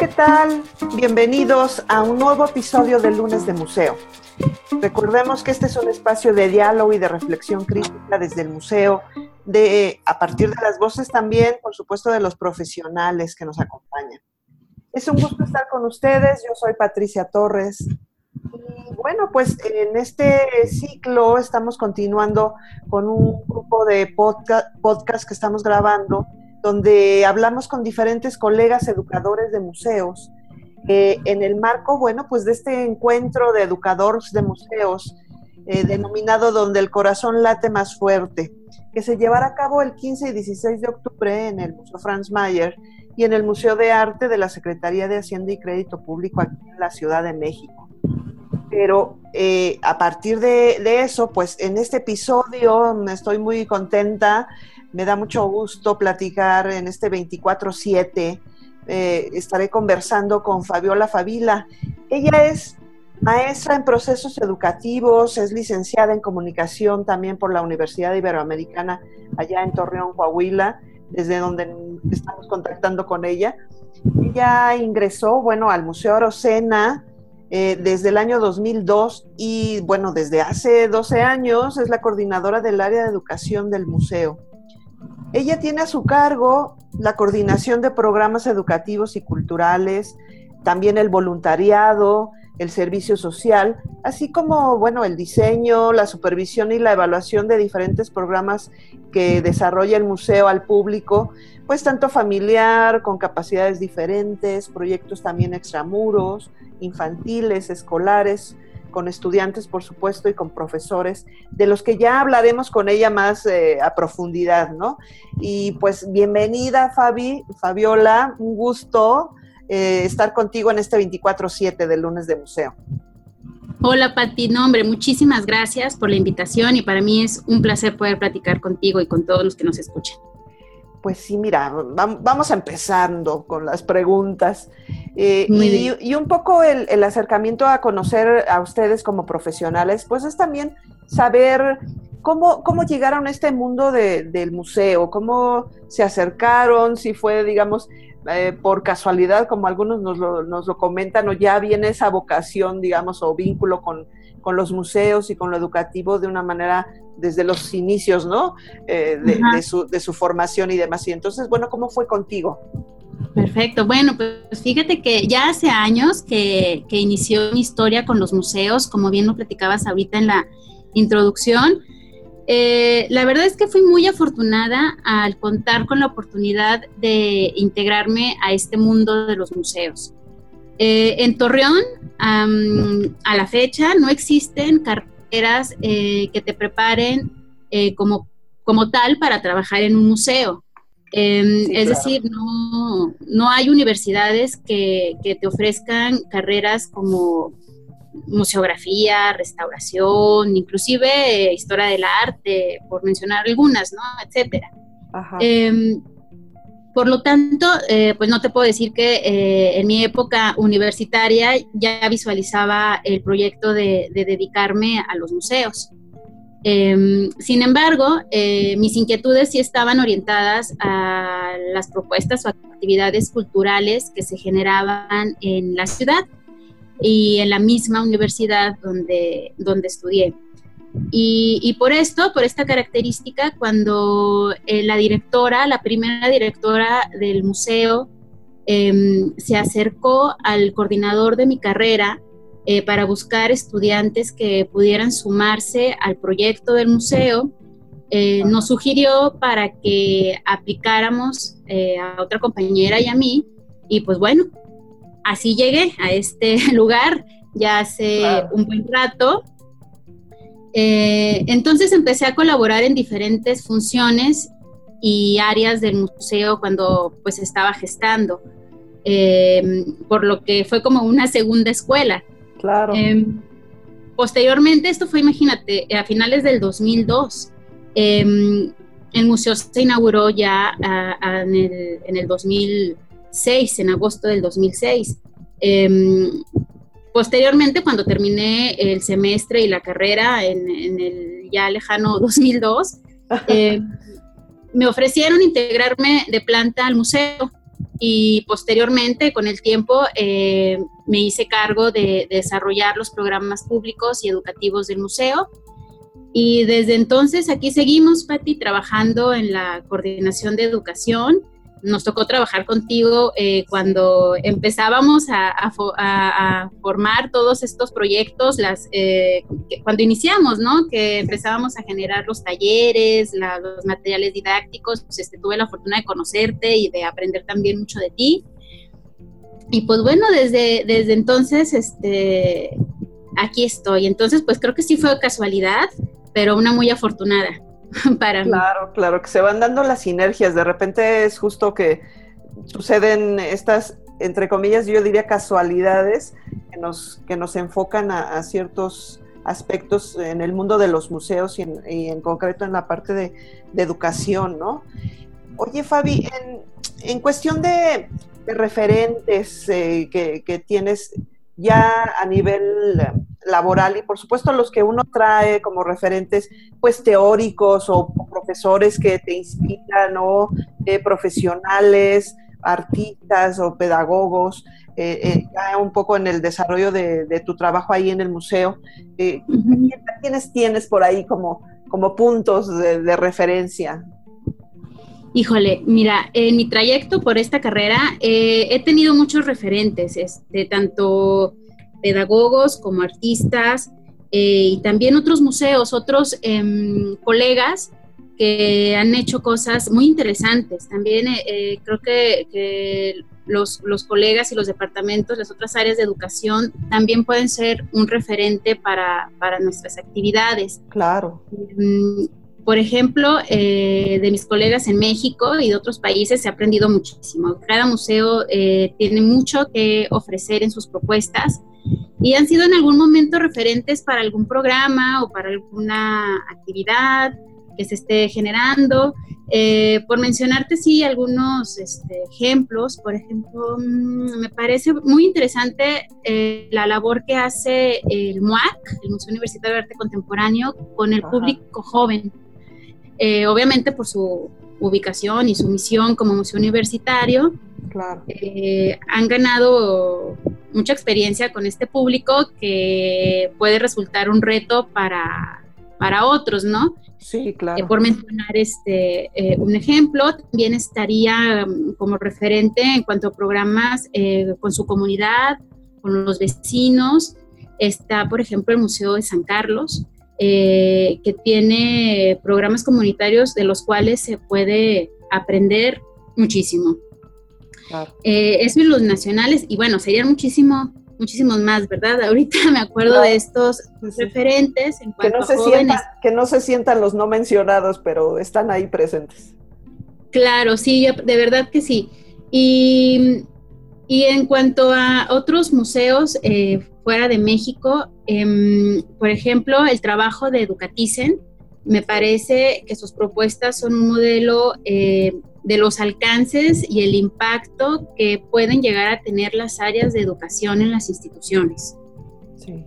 ¿qué tal? Bienvenidos a un nuevo episodio de Lunes de Museo. Recordemos que este es un espacio de diálogo y de reflexión crítica desde el museo, de, a partir de las voces también, por supuesto, de los profesionales que nos acompañan. Es un gusto estar con ustedes. Yo soy Patricia Torres. Y bueno, pues en este ciclo estamos continuando con un grupo de podcast, podcast que estamos grabando donde hablamos con diferentes colegas educadores de museos, eh, en el marco, bueno, pues de este encuentro de educadores de museos, eh, denominado Donde el corazón late más fuerte, que se llevará a cabo el 15 y 16 de octubre en el Museo Franz Mayer y en el Museo de Arte de la Secretaría de Hacienda y Crédito Público aquí en la Ciudad de México. Pero eh, a partir de, de, eso, pues en este episodio me estoy muy contenta me da mucho gusto platicar en este 24-7. Eh, estaré conversando con Fabiola Favila. Ella es maestra en procesos educativos, es licenciada en comunicación también por la Universidad Iberoamericana allá en Torreón, Coahuila, desde donde estamos contactando con ella. Ella ingresó, bueno, al Museo Arocena eh, desde el año 2002 y, bueno, desde hace 12 años es la coordinadora del área de educación del museo. Ella tiene a su cargo la coordinación de programas educativos y culturales, también el voluntariado, el servicio social, así como, bueno, el diseño, la supervisión y la evaluación de diferentes programas que desarrolla el museo al público, pues tanto familiar, con capacidades diferentes, proyectos también extramuros, infantiles, escolares, con estudiantes, por supuesto, y con profesores, de los que ya hablaremos con ella más eh, a profundidad, ¿no? Y pues bienvenida, Fabi, Fabiola, un gusto eh, estar contigo en este 24-7 del lunes de museo. Hola, Pati. No, hombre, muchísimas gracias por la invitación y para mí es un placer poder platicar contigo y con todos los que nos escuchan. Pues sí, mira, vamos empezando con las preguntas. Eh, y, un poco el, acercamiento a conocer a ustedes como profesionales, pues es también saber cómo, cómo llegaron a este mundo del museo, cómo se acercaron, si fue, digamos, eh, por casualidad, como algunos nos lo, nos lo comentan, o ya viene esa vocación, digamos, o vínculo con, con los museos y con lo educativo de una manera desde los inicios, ¿no? Eh, de, su, de, su, formación y demás. Y entonces, bueno, ¿cómo fue contigo? Perfecto. Bueno, pues fíjate que ya hace años que, que inició mi historia con los museos, como bien lo platicabas ahorita en la introducción. Eh, la verdad es que fui muy afortunada al contar con la oportunidad de integrarme a este mundo de los museos. Eh, en Torreón, a la fecha, no existen carreras eh, que te preparen eh, como, como tal para trabajar en un museo. Em, es decir, no, no, hay universidades que, que, te ofrezcan carreras como museografía, restauración, inclusive historia del arte, por mencionar algunas, ¿no? Etcétera. Ajá. Por lo tanto, eh, pues no te puedo decir que eh, en mi época universitaria ya visualizaba el proyecto de, dedicarme a los museos. Em, sin embargo, eh, mis inquietudes sí estaban orientadas a las propuestas o actividades culturales que se generaban en la ciudad y en la misma universidad donde, donde estudié. Y, por esto, por esta característica, cuando eh, la directora, la primera directora del museo, em, se acercó al coordinador de mi carrera eh, para buscar estudiantes que pudieran sumarse al proyecto del museo, eh, nos sugirió para que aplicáramos a otra compañera y a mí, y pues bueno, así llegué a este lugar ya hace un buen rato. Eh, entonces empecé a colaborar en diferentes funciones y áreas del museo cuando pues estaba gestando, eh, por lo que fue como una segunda escuela. Claro. Em, posteriormente, esto fue, imagínate, a finales del 2002. Em, el museo se inauguró ya en, el, en, el, 2006, en agosto del 2006. Posteriormente, cuando terminé el semestre y la carrera en, el ya lejano 2002, eh, me ofrecieron integrarme de planta al museo. y posteriormente, con el tiempo, eh, me hice cargo de, desarrollar los programas públicos y educativos del museo. Y desde entonces aquí seguimos, Patti, trabajando en la coordinación de educación nos tocó trabajar contigo eh, cuando empezábamos a, formar todos estos proyectos, las, eh, cuando iniciamos, ¿no? Que empezábamos a generar los talleres, los materiales didácticos, pues, este, tuve la fortuna de conocerte y de aprender también mucho de ti. Y pues bueno, desde, desde entonces, este, aquí estoy. Entonces, pues creo que sí fue casualidad, pero una muy afortunada. para Claro, claro, que se van dando las sinergias. De repente es justo que suceden estas, entre comillas, yo diría casualidades que nos, que nos enfocan a, ciertos aspectos en el mundo de los museos y en, concreto en la parte de, educación, ¿no? Oye, Fabi, en, cuestión de, referentes eh, que, tienes ya a nivel laboral y por supuesto los que uno trae como referentes pues teóricos o, profesores que te inspiran o eh, profesionales, artistas o pedagogos, eh, eh, ya un poco en el desarrollo de, tu trabajo ahí en el museo. ¿Quiénes tienes por ahí como, como puntos de, referencia? Híjole, mira, en mi trayecto por esta carrera he tenido muchos referentes, este, tanto pedagogos como artistas eh, y también otros museos, otros em, colegas que han hecho cosas muy interesantes. También eh, eh, creo que, los, los, colegas y los departamentos, las otras áreas de educación, también pueden ser un referente para, para nuestras actividades. Claro. Em, por ejemplo, de mis colegas en México y de otros países se ha aprendido muchísimo. Cada museo tiene mucho que ofrecer en sus propuestas y han sido en algún momento referentes para algún programa o para alguna actividad que se esté generando. Eh, por mencionarte, sí, algunos este, ejemplos, por ejemplo, mm, me parece muy interesante eh, la labor que hace el MUAC, el Museo Universitario de Arte Contemporáneo, con el público joven. Eh, obviamente por su ubicación y su misión como museo universitario, claro. han ganado mucha experiencia con este público que puede resultar un reto para, para otros, ¿no? Sí, claro. Eh, por mencionar este, eh, un ejemplo, también estaría mm, como referente en cuanto a programas eh, con su comunidad, con los vecinos. Está, por ejemplo, el Museo de San Carlos, que tiene programas comunitarios de los cuales se puede aprender muchísimo. Eh, eso en los nacionales, y bueno, serían muchísimo, muchísimos más, ¿verdad? Ahorita me acuerdo de estos referentes en que no se Sientan, que no se sientan los no mencionados, pero están ahí presentes. Claro, sí, de verdad que sí. Y, en cuanto a otros museos eh, fuera de México, em, por ejemplo, el trabajo de Educaticen, me parece que sus propuestas son un modelo eh, de los alcances y el impacto que pueden llegar a tener las áreas de educación en las instituciones.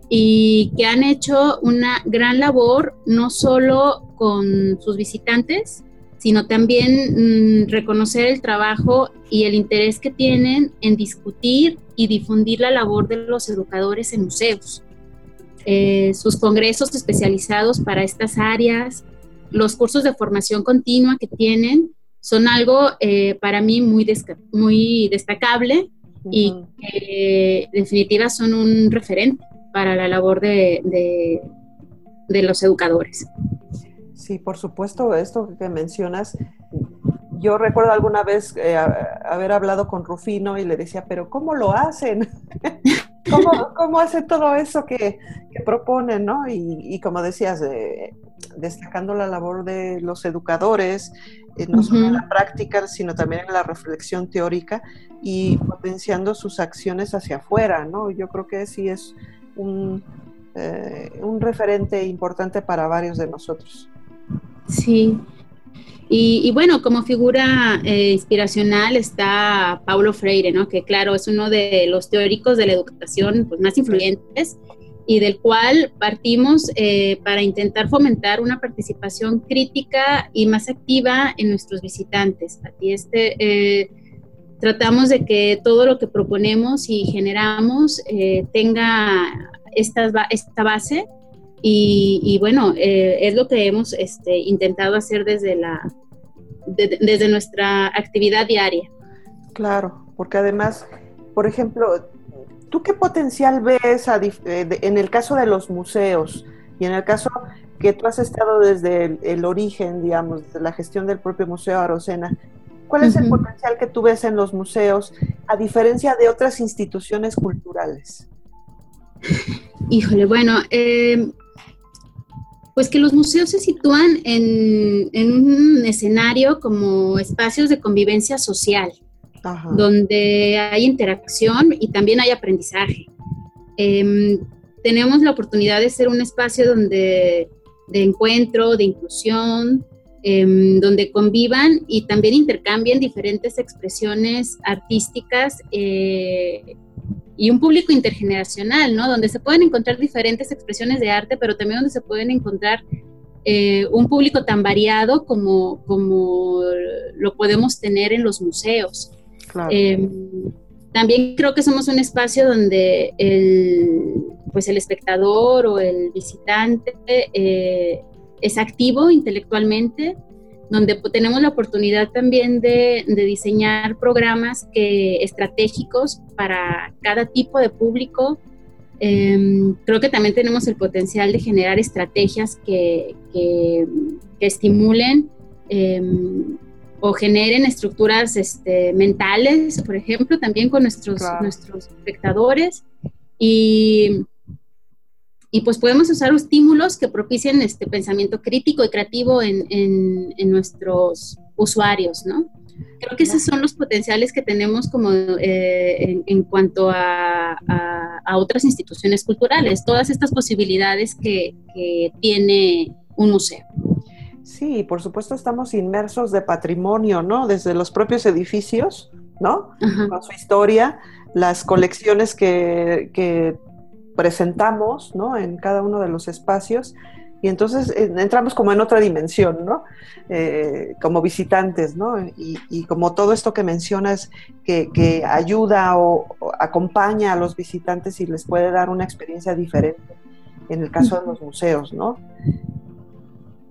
Y que han hecho una gran labor no solo con sus visitantes, sino también mm, reconocer el trabajo y el interés que tienen en discutir y difundir la labor de los educadores en museos. Eh, sus congresos especializados para estas áreas, los cursos de formación continua que tienen, son algo eh, para mí muy, muy destacable y que en definitiva son un referente para la labor de, de, los educadores. Sí, por supuesto, esto que mencionas, yo recuerdo alguna vez eh, haber hablado con Rufino y le decía, pero ¿cómo lo hacen? ¿Cómo, ¿Cómo, hace todo eso que, que proponen? ¿no? Y, como decías, destacando la labor de los educadores, eh, no solo en la práctica, sino también en la reflexión teórica y potenciando sus acciones hacia afuera, ¿no? Yo creo que sí es un, eh, un referente importante para varios de nosotros. Sí. Y, bueno, como figura eh, inspiracional está Paulo Freire, ¿no? Que claro, es uno de los teóricos de la educación pues, más influyentes y del cual partimos eh, para intentar fomentar una participación crítica y más activa en nuestros visitantes. Este, eh, tratamos de que todo lo que proponemos y generamos eh, tenga esta, esta base y, bueno, eh, es lo que hemos este, intentado hacer desde, la, desde nuestra actividad diaria. Claro, porque además, por ejemplo, ¿tú qué potencial ves eh, en el caso de los museos y en el caso que tú has estado desde el, origen, digamos, de la gestión del propio Museo Arocena? ¿Cuál es el potencial que tú ves en los museos a diferencia de otras instituciones culturales? Híjole, bueno, eh, pues que los museos se sitúan en, un escenario como espacios de convivencia social, donde hay interacción y también hay aprendizaje. Em, tenemos la oportunidad de ser un espacio donde de encuentro, de inclusión, em, donde convivan y también intercambien diferentes expresiones artísticas eh, y un público intergeneracional, ¿no? Donde se pueden encontrar diferentes expresiones de arte, pero también donde se pueden encontrar eh, un público tan variado como, como lo podemos tener en los museos. Em, también creo que somos un espacio donde el, pues el espectador o el visitante eh, es activo intelectualmente, donde tenemos la oportunidad también de, diseñar programas que, estratégicos para cada tipo de público. Em, creo que también tenemos el potencial de generar estrategias que, estimulen em, o generen estructuras este, mentales, por ejemplo, también con nuestros, nuestros espectadores. Y y pues podemos usar estímulos que propicien este pensamiento crítico y creativo en, en, nuestros usuarios, ¿no? Creo que esos son los potenciales que tenemos como eh, en, cuanto a, a, otras instituciones culturales, todas estas posibilidades que, que tiene un museo. Sí, por supuesto estamos inmersos de patrimonio, ¿no? Desde los propios edificios, ¿no? Con su historia, las colecciones que, que presentamos ¿no? en cada uno de los espacios y entonces eh, entramos como en otra dimensión, ¿no? Eh, como visitantes, ¿no? Y, como todo esto que mencionas que, ayuda o, acompaña a los visitantes y les puede dar una experiencia diferente, en el caso de los museos, ¿no?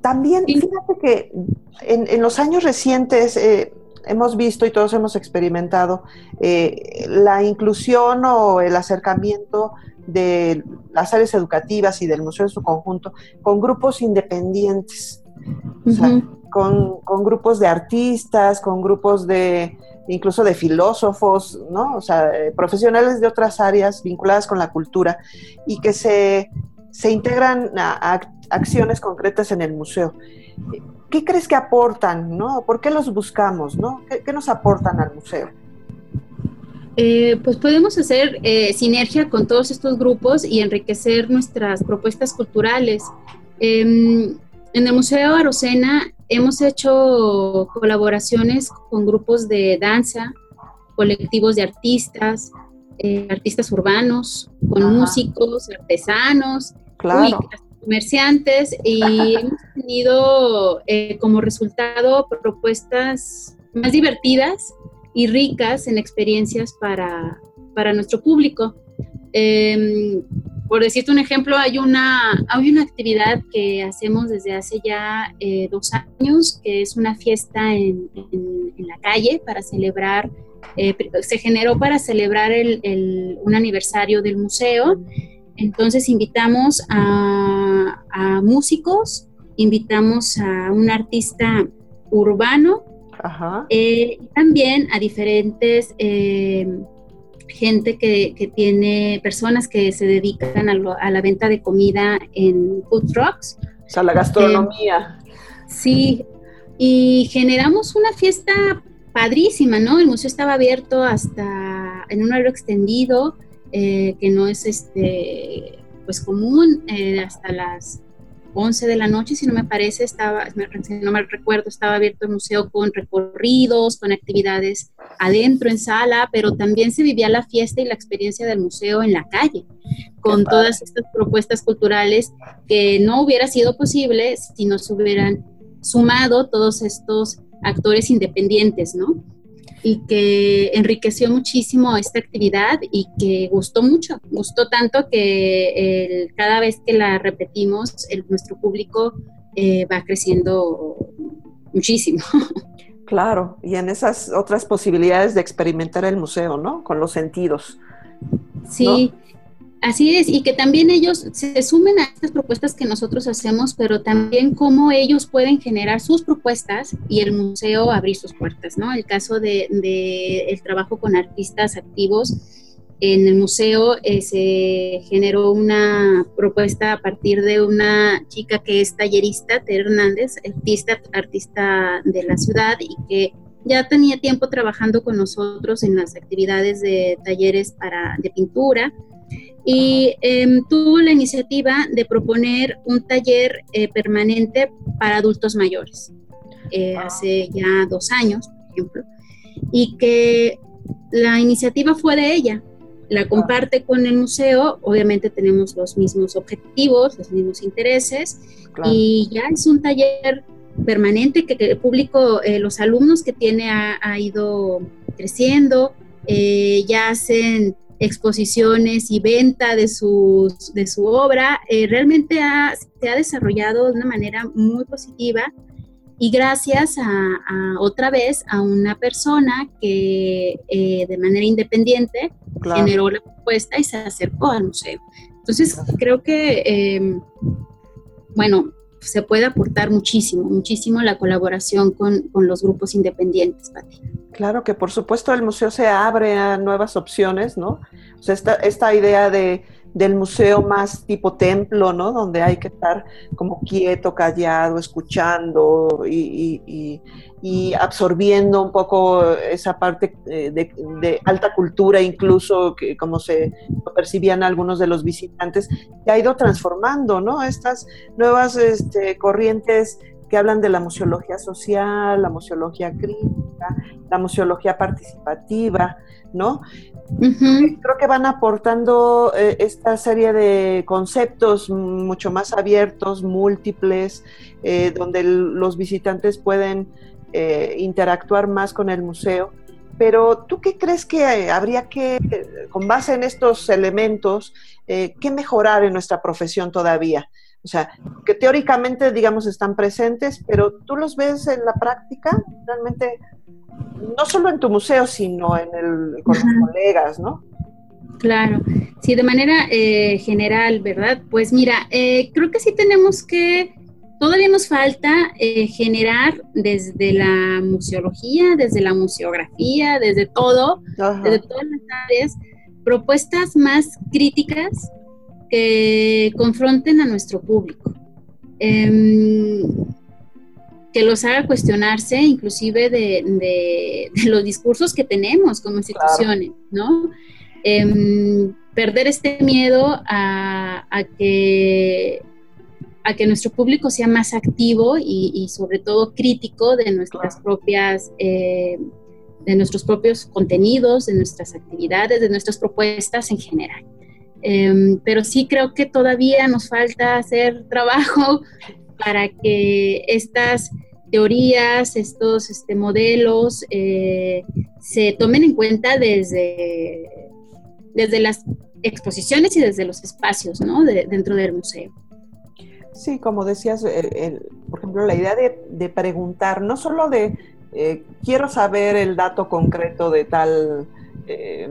También, fíjate que en, los años recientes eh, hemos visto y todos hemos experimentado la inclusión o el acercamiento de las áreas educativas y del museo en su conjunto con grupos independientes, con, grupos de artistas, con grupos de incluso de filósofos, ¿no? O sea, eh, profesionales de otras áreas vinculadas con la cultura y que se, integran a, acciones concretas en el museo. ¿Qué crees que aportan, no? ¿Por qué los buscamos, no? qué nos aportan al museo? Eh, pues podemos hacer eh, sinergia con todos estos grupos y enriquecer nuestras propuestas culturales. Em, en el Museo Arocena hemos hecho colaboraciones con grupos de danza, colectivos de artistas, eh, artistas urbanos, con músicos, artesanos, comerciantes y hemos tenido como resultado propuestas más divertidas y ricas en experiencias para, nuestro público. Em, por decirte un ejemplo, hay una, hay una actividad que hacemos desde hace ya eh, dos años, que es una fiesta en, la calle para celebrar, eh, se generó para celebrar el, un aniversario del museo. Entonces invitamos a, a músicos, invitamos a un artista urbano eh, y también a diferentes eh, gente que, tiene personas que se dedican a, la venta de comida en food trucks. O sea, la gastronomía. sí, y generamos una fiesta padrísima, ¿no? El museo estaba abierto hasta en un horario extendido, eh, que no es este pues común, hasta las 11 de la noche, si no me parece, estaba, si no me recuerdo, estaba abierto el museo con recorridos, con actividades adentro en sala, pero también se vivía la fiesta y la experiencia del museo en la calle, con todas estas propuestas culturales que no hubiera sido posible si no se hubieran sumado todos estos actores independientes, ¿no? Y que enriqueció muchísimo esta actividad y que gustó mucho, gustó tanto que cada vez que la repetimos, nuestro público eh, va creciendo muchísimo. Claro, y en esas otras posibilidades de experimentar el museo, ¿no? Con los sentidos. Sí, Así es, y que también ellos se sumen a estas propuestas que nosotros hacemos, pero también cómo ellos pueden generar sus propuestas y el museo abrir sus puertas, ¿no? El caso de, el trabajo con artistas activos en el museo eh, se generó una propuesta a partir de una chica que es tallerista, Tere Hernández, artista, artista de la ciudad y que ya tenía tiempo trabajando con nosotros en las actividades de talleres para, de pintura y em, tuvo la iniciativa de proponer un taller eh, permanente para adultos mayores, eh, ah. hace ya dos años, por ejemplo, y que la iniciativa fue de ella, la comparte con el museo, obviamente tenemos los mismos objetivos, los mismos intereses, y ya es un taller permanente que, el público, eh, los alumnos que tiene ha, ido creciendo, ya hacen exposiciones y venta de, sus, de su obra, eh, realmente se ha desarrollado de una manera muy positiva y gracias a, otra vez a una persona que eh, de manera independiente generó la propuesta y se acercó al museo. Entonces creo que, em, bueno, se puede aportar muchísimo, muchísimo la colaboración con, con los grupos independientes, Pati. Claro que por supuesto el museo se abre a nuevas opciones, ¿no? O sea, esta, esta idea de, del museo más tipo templo, ¿no? Donde hay que estar como quieto, callado, escuchando y, y, absorbiendo un poco esa parte eh, de, alta cultura, incluso que como se percibían algunos de los visitantes, que ha ido transformando, ¿no? Estas nuevas este, corrientes que hablan de la museología social, la museología crítica, la museología participativa, ¿no? Creo que van aportando eh, esta serie de conceptos mucho más abiertos, múltiples, eh, donde los visitantes pueden eh, interactuar más con el museo. Pero tú qué crees que habría que, con base en estos elementos, qué mejorar en nuestra profesión todavía? O sea, que teóricamente, digamos, están presentes, pero tú los ves en la práctica, realmente, no solo en tu museo, sino en el, con los colegas, ¿no? Claro, sí, de manera eh, general, ¿verdad? Pues mira, eh, creo que sí tenemos que, todavía nos falta eh, generar desde la museología, desde la museografía, desde todo, desde todas las áreas, propuestas más críticas que confronten a nuestro público, em, que los haga cuestionarse inclusive de, los discursos que tenemos como instituciones, ¿no? Em, perder este miedo a, que a que nuestro público sea más activo y, sobre todo crítico de nuestras propias eh, de nuestros propios contenidos, de nuestras actividades, de nuestras propuestas en general. Em, pero sí creo que todavía nos falta hacer trabajo para que estas teorías, estos este, modelos eh, se tomen en cuenta desde, desde las exposiciones y desde los espacios ¿no? dentro del museo. Sí, como decías, por ejemplo, la idea de, preguntar, no solo de eh, quiero saber el dato concreto de tal eh,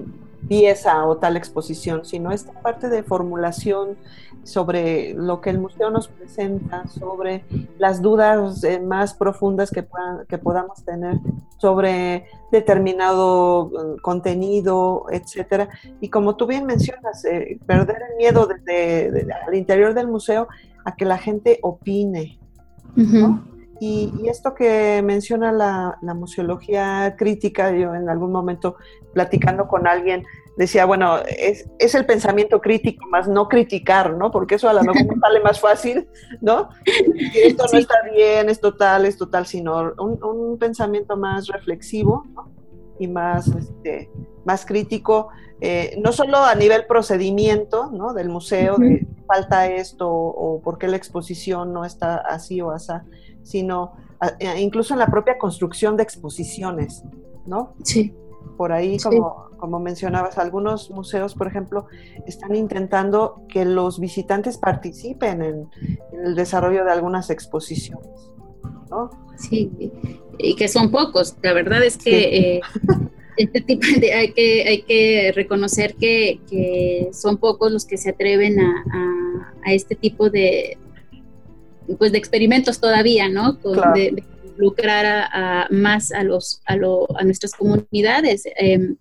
pieza o tal exposición, sino esta parte de formulación sobre lo que el museo nos presenta, sobre las dudas eh, más profundas que, que podamos tener sobre determinado mm, contenido, etcétera. Y como tú bien mencionas, eh, perder el miedo desde, al interior del museo a que la gente opine. Y, esto que menciona la, la museología crítica, yo en algún momento platicando con alguien, decía, bueno, es, es, el pensamiento crítico, más no criticar, ¿no? Porque eso a lo mejor sale más fácil, ¿no? esto no está bien, es total, es total, sino un, un pensamiento más reflexivo ¿no? y más, este, más crítico, eh, no solo a nivel procedimiento, ¿no? Del museo, de falta esto o por qué la exposición no está así o así, sino incluso en la propia construcción de exposiciones, ¿no? Sí. Por ahí, como, como mencionabas, algunos museos, por ejemplo, están intentando que los visitantes participen en, el desarrollo de algunas exposiciones, ¿no? Sí, y que son pocos. La verdad es que eh, este tipo de, hay que hay que reconocer que, son pocos los que se atreven a, este tipo de pues de experimentos todavía, ¿no? de, lucrar a, más a los a, a nuestras comunidades. Em,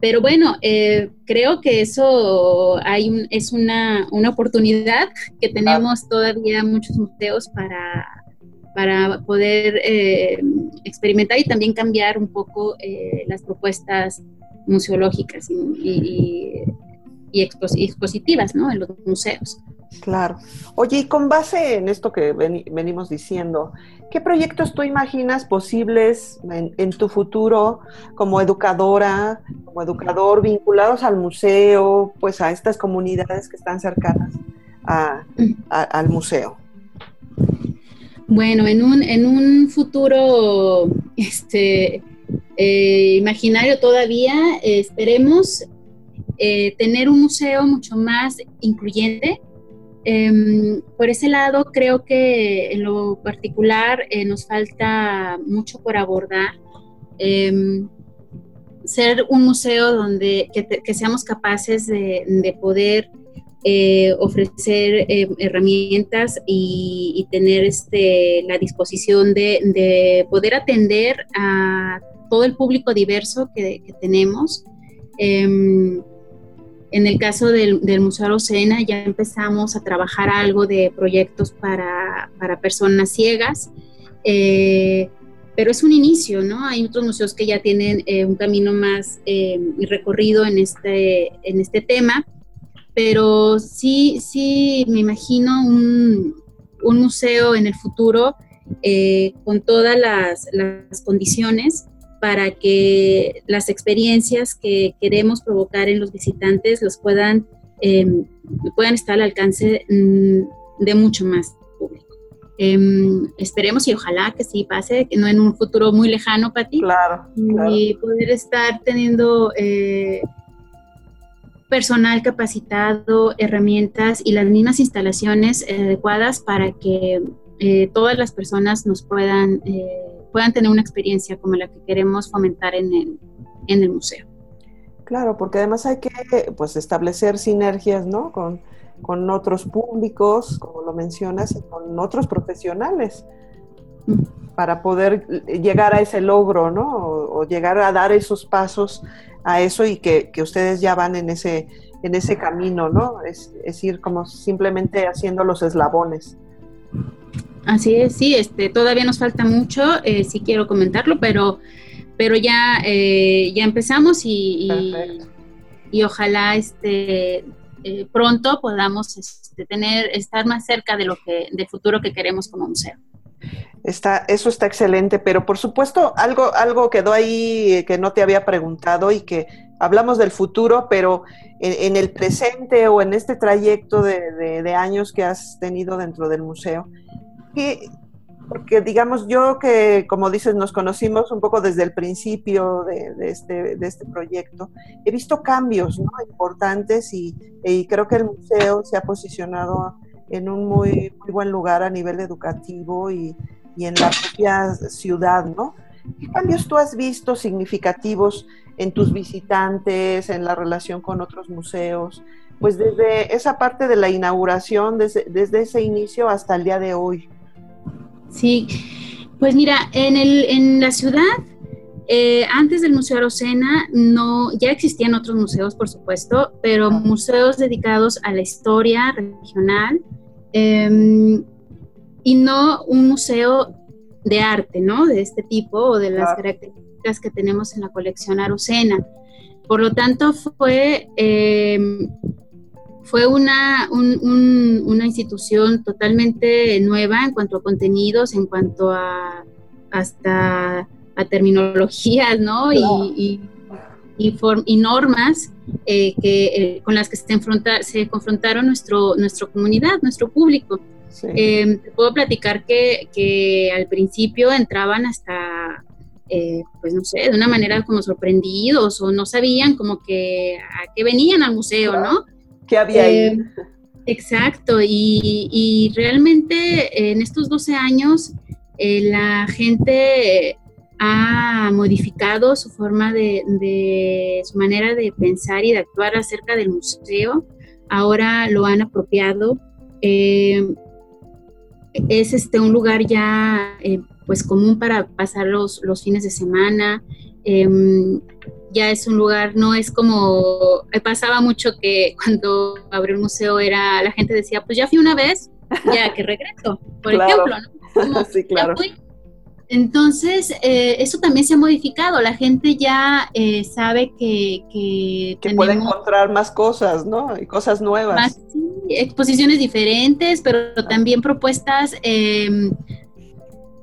pero bueno, eh, creo que eso hay es una, una oportunidad que tenemos todavía muchos museos para para poder eh, experimentar y también cambiar un poco eh, las propuestas museológicas y, expositivas ¿no? en los museos. Claro. Oye, y con base en esto que venimos diciendo, ¿qué proyectos tú imaginas posibles en, tu futuro como educadora, como educador, vinculados al museo, pues a estas comunidades que están cercanas al museo? Bueno, en un, en un futuro este, eh, imaginario todavía, esperemos eh, tener un museo mucho más incluyente. Em, por ese lado, creo que en lo particular eh, nos falta mucho por abordar. Em, ser un museo donde que, seamos capaces de, de poder eh, ofrecer eh, herramientas y, tener este, la disposición de, poder atender a todo el público diverso que, tenemos. En el caso del, Museo Arocena ya empezamos a trabajar algo de proyectos para, personas ciegas, eh, pero es un inicio, ¿no? Hay otros museos que ya tienen un camino más recorrido en este, en este tema pero sí, sí me imagino un, museo en el futuro eh, con todas las, condiciones para que las experiencias que queremos provocar en los visitantes los puedan, em, puedan estar al alcance mm, de mucho más público. Em, esperemos y ojalá que sí pase, que no en un futuro muy lejano para ti. Claro, Y poder estar teniendo eh, personal capacitado, herramientas y las mismas instalaciones adecuadas para que eh, todas las personas nos puedan, eh, puedan tener una experiencia como la que queremos fomentar en el, en el museo. Claro, porque además hay que pues, establecer sinergias ¿no? con, con otros públicos, como lo mencionas, y con otros profesionales para poder llegar a ese logro, ¿no? O, llegar a dar esos pasos a eso y que, ustedes ya van en ese, en ese camino, ¿no? Es, es, ir como simplemente haciendo los eslabones. Así es, sí, este, todavía nos falta mucho, eh, sí quiero comentarlo, pero, pero ya, eh, ya empezamos y, y, ojalá este, eh, pronto podamos este, tener, estar más cerca de lo que, del futuro que queremos como museo. Está, eso está excelente, pero por supuesto algo, algo quedó ahí que no te había preguntado y que hablamos del futuro, pero en, el presente o en este trayecto de, años que has tenido dentro del museo, porque digamos yo que, como dices, nos conocimos un poco desde el principio de, este, este, proyecto, he visto cambios importantes y, y creo que el museo se ha posicionado en un muy, muy buen lugar a nivel educativo y, en la propia ciudad, ¿no? ¿Qué cambios tú has visto significativos en tus visitantes, en la relación con otros museos? Pues desde esa parte de la inauguración, desde, ese inicio hasta el día de hoy. Sí, pues mira, en, el, en la ciudad, eh, antes del Museo Arocena, no, ya existían otros museos, por supuesto, pero museos dedicados a la historia regional, Em, y no un museo de arte, ¿no? De este tipo o de las características que tenemos en la colección Arucena. Por lo tanto, fue, em, fue una, una institución totalmente nueva en cuanto a contenidos, en cuanto a hasta a terminologías, ¿no? Y, y, normas eh, que, eh, con las que se, se confrontaron nuestro, nuestra comunidad, nuestro público. Em, te puedo platicar que, que, al principio entraban hasta eh, pues no sé, de una manera como sorprendidos o no sabían como que a qué venían al museo, ¿no? ¿Qué había ahí? Eh, exacto, y, realmente en estos 12 años la gente ha modificado su forma de, su manera de pensar y de actuar acerca del museo. Ahora lo han apropiado. Eh, es este un lugar ya eh, pues común para pasar los, los fines de semana. Em, ya es un lugar, no es como, me pasaba mucho que cuando abrió el museo era, la gente decía, pues ya fui una vez, ya que regreso, por ejemplo, ¿no? sí, claro. Entonces, eh, eso también se ha modificado. La gente ya eh, sabe que... Que, que puede encontrar más cosas, ¿no? Y cosas nuevas. Más, exposiciones diferentes, pero también propuestas em,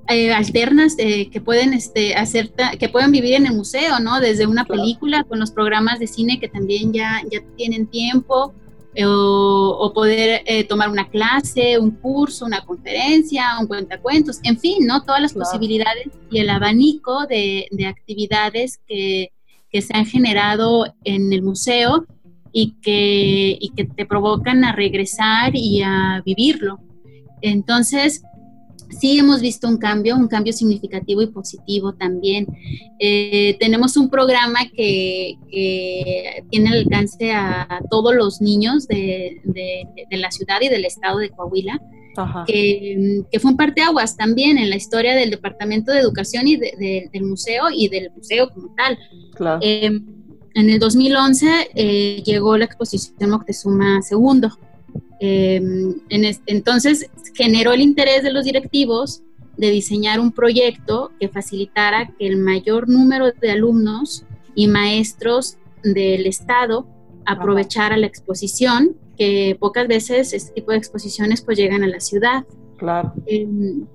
eh, alternas que pueden este, hacer, que pueden vivir en el museo, ¿no? Desde una película con los programas de cine que también ya, ya tienen tiempo, o, poder eh, tomar una clase, un curso, una conferencia, un cuentacuentos, en fin, ¿no? Todas las posibilidades y el abanico de, actividades que, se han generado en el museo y que, y que te provocan a regresar y a vivirlo. Entonces, sí hemos visto un cambio, un cambio significativo y positivo también. Eh, tenemos un programa que, tiene alcance a, todos los niños de, la ciudad y del estado de Coahuila, que, fue un parteaguas también en la historia del Departamento de Educación y del museo y del museo como tal. Eh, en el 2011 eh, llegó la exposición Moctezuma II Em, entonces generó el interés de los directivos de diseñar un proyecto que facilitara que el mayor número de alumnos y maestros del Estado aprovechara la exposición, que pocas veces este tipo de exposiciones pues llegan a la ciudad. Claro. Em,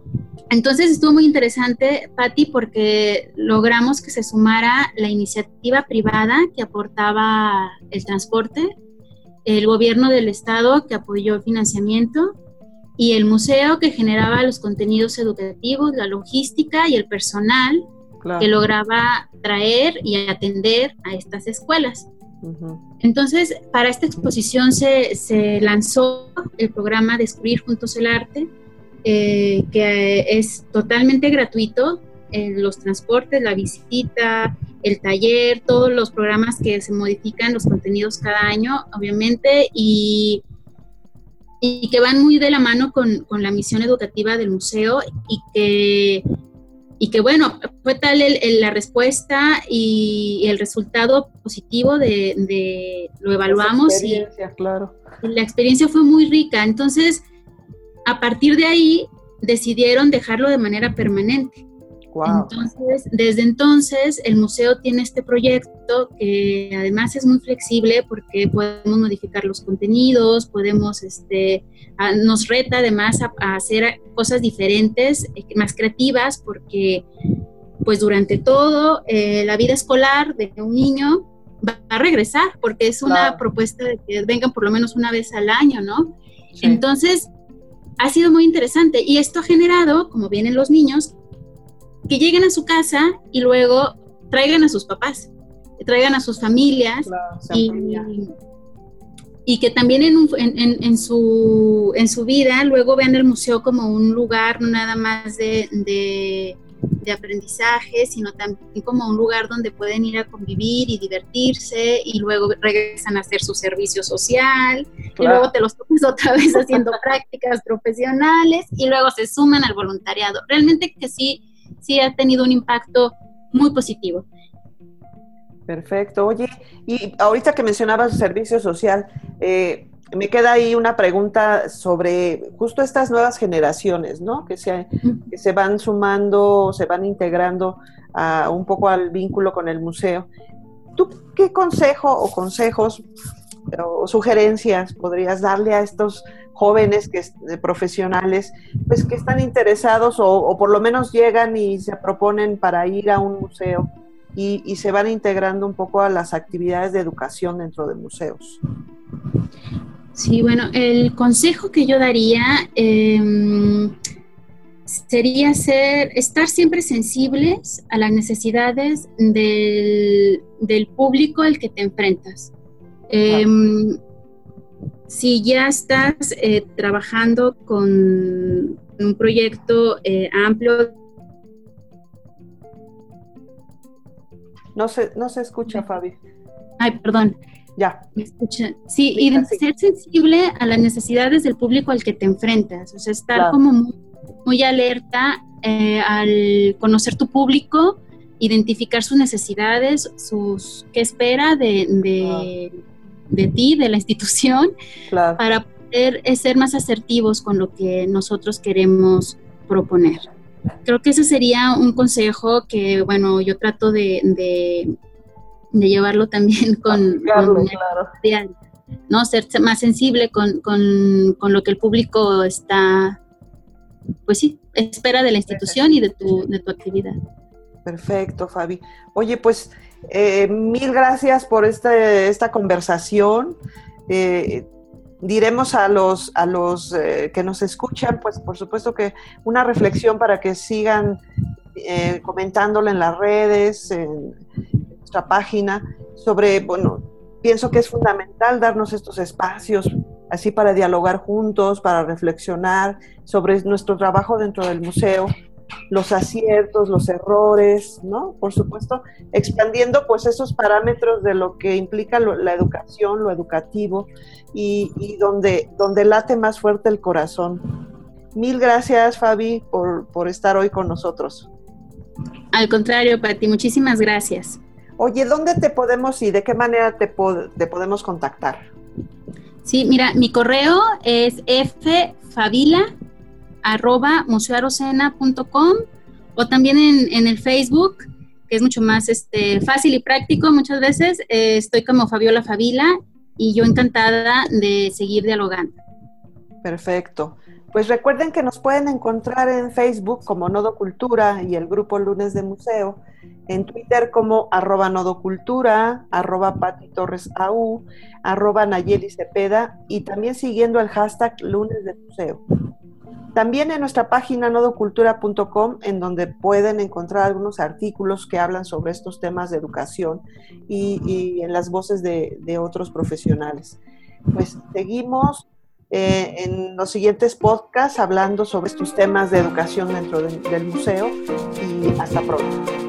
entonces estuvo muy interesante, Patti, porque logramos que se sumara la iniciativa privada que aportaba el transporte, el gobierno del estado que apoyó el financiamiento y el museo que generaba los contenidos educativos, la logística y el personal que lograba traer y atender a estas escuelas. Entonces, para esta exposición se, lanzó el programa Descubrir Juntos el Arte, eh, que es totalmente gratuito, en los transportes, la visita, el taller, todos los programas que se modifican, los contenidos cada año, obviamente, y, y que van muy de la mano con, la misión educativa del museo y que, y que bueno, fue tal la respuesta y, el resultado positivo de, lo evaluamos y, claro. y la experiencia fue muy rica. Entonces, a partir de ahí decidieron dejarlo de manera permanente. Entonces, desde entonces, el museo tiene este proyecto que además es muy flexible porque podemos modificar los contenidos, podemos, este, nos reta además a, hacer cosas diferentes, eh, más creativas, porque pues durante todo eh, la vida escolar de un niño va a regresar, porque es una propuesta de que vengan por lo menos una vez al año, ¿no? Entonces, ha sido muy interesante y esto ha generado, como vienen los niños, que lleguen a su casa y luego traigan a sus papás, traigan a sus familias y, que también en, su, en su vida luego vean el museo como un lugar no nada más de, de, aprendizaje, sino también como un lugar donde pueden ir a convivir y divertirse y luego regresan a hacer su servicio social y luego te los tomas otra vez haciendo prácticas profesionales y luego se suman al voluntariado. Realmente que sí sí ha tenido un impacto muy positivo. Perfecto. Oye, y ahorita que mencionabas servicio social, eh, me queda ahí una pregunta sobre justo estas nuevas generaciones, ¿no? Que se, que se van sumando, se van integrando a, un poco al vínculo con el museo. ¿Tú qué consejo o consejos o sugerencias podrías darle a estos jóvenes que, profesionales pues que están interesados o, por lo menos llegan y se proponen para ir a un museo y, se van integrando un poco a las actividades de educación dentro de museos? Sí, bueno, el consejo que yo daría, em, sería ser, estar siempre sensibles a las necesidades del, público al que te enfrentas. Em, si ya estás eh, trabajando con un proyecto eh, amplio. No se, no se escucha, Fabi. Ay, perdón. Ya. ¿Me escucha? Sí, y ser sensible a las necesidades del público al que te enfrentas. O sea, estar como muy muy alerta eh, al conocer tu público, identificar sus necesidades, sus qué espera de, de, ti, de la institución, para poder eh, ser más asertivos con lo que nosotros queremos proponer. Creo que ese sería un consejo que, bueno, yo trato de, de, llevarlo también con, claro. ¿no? Ser más sensible con, con, con lo que el público está pues sí, espera de la institución y de tu, de tu actividad. Perfecto, Fabi. Oye, pues eh, mil gracias por este, esta conversación. Eh, diremos a los, a los eh, que nos escuchan, pues por supuesto que una reflexión para que sigan comentándolo en las redes, en nuestra página, sobre, bueno, pienso que es fundamental darnos estos espacios así para dialogar juntos, para reflexionar sobre nuestro trabajo dentro del museo, los aciertos, los errores, ¿no? Por supuesto, expandiendo pues esos parámetros de lo que implica la educación, lo educativo y, donde, donde late más fuerte el corazón. Mil gracias, Fabi, por, por estar hoy con nosotros. Al contrario, Pati, muchísimas gracias. Oye, ¿dónde te podemos y de qué manera te, te podemos contactar? Sí, mira, mi correo es ffavila arroba o también en, el Facebook, que es mucho más este, fácil y práctico muchas veces. Eh, estoy como Fabiola Favila y yo encantada de seguir dialogando. Perfecto. Pues recuerden que nos pueden encontrar en Facebook como Nodo Cultura y el grupo Lunes de Museo en Twitter como arroba nodocultura, arroba Pati Torres arroba Nayeli Cepeda y también siguiendo el hashtag lunes de museo. También en nuestra página nodocultura.com, en donde pueden encontrar algunos artículos que hablan sobre estos temas de educación y, en las voces de, otros profesionales. Pues seguimos eh, en los siguientes podcasts hablando sobre estos temas de educación dentro del museo y hasta pronto.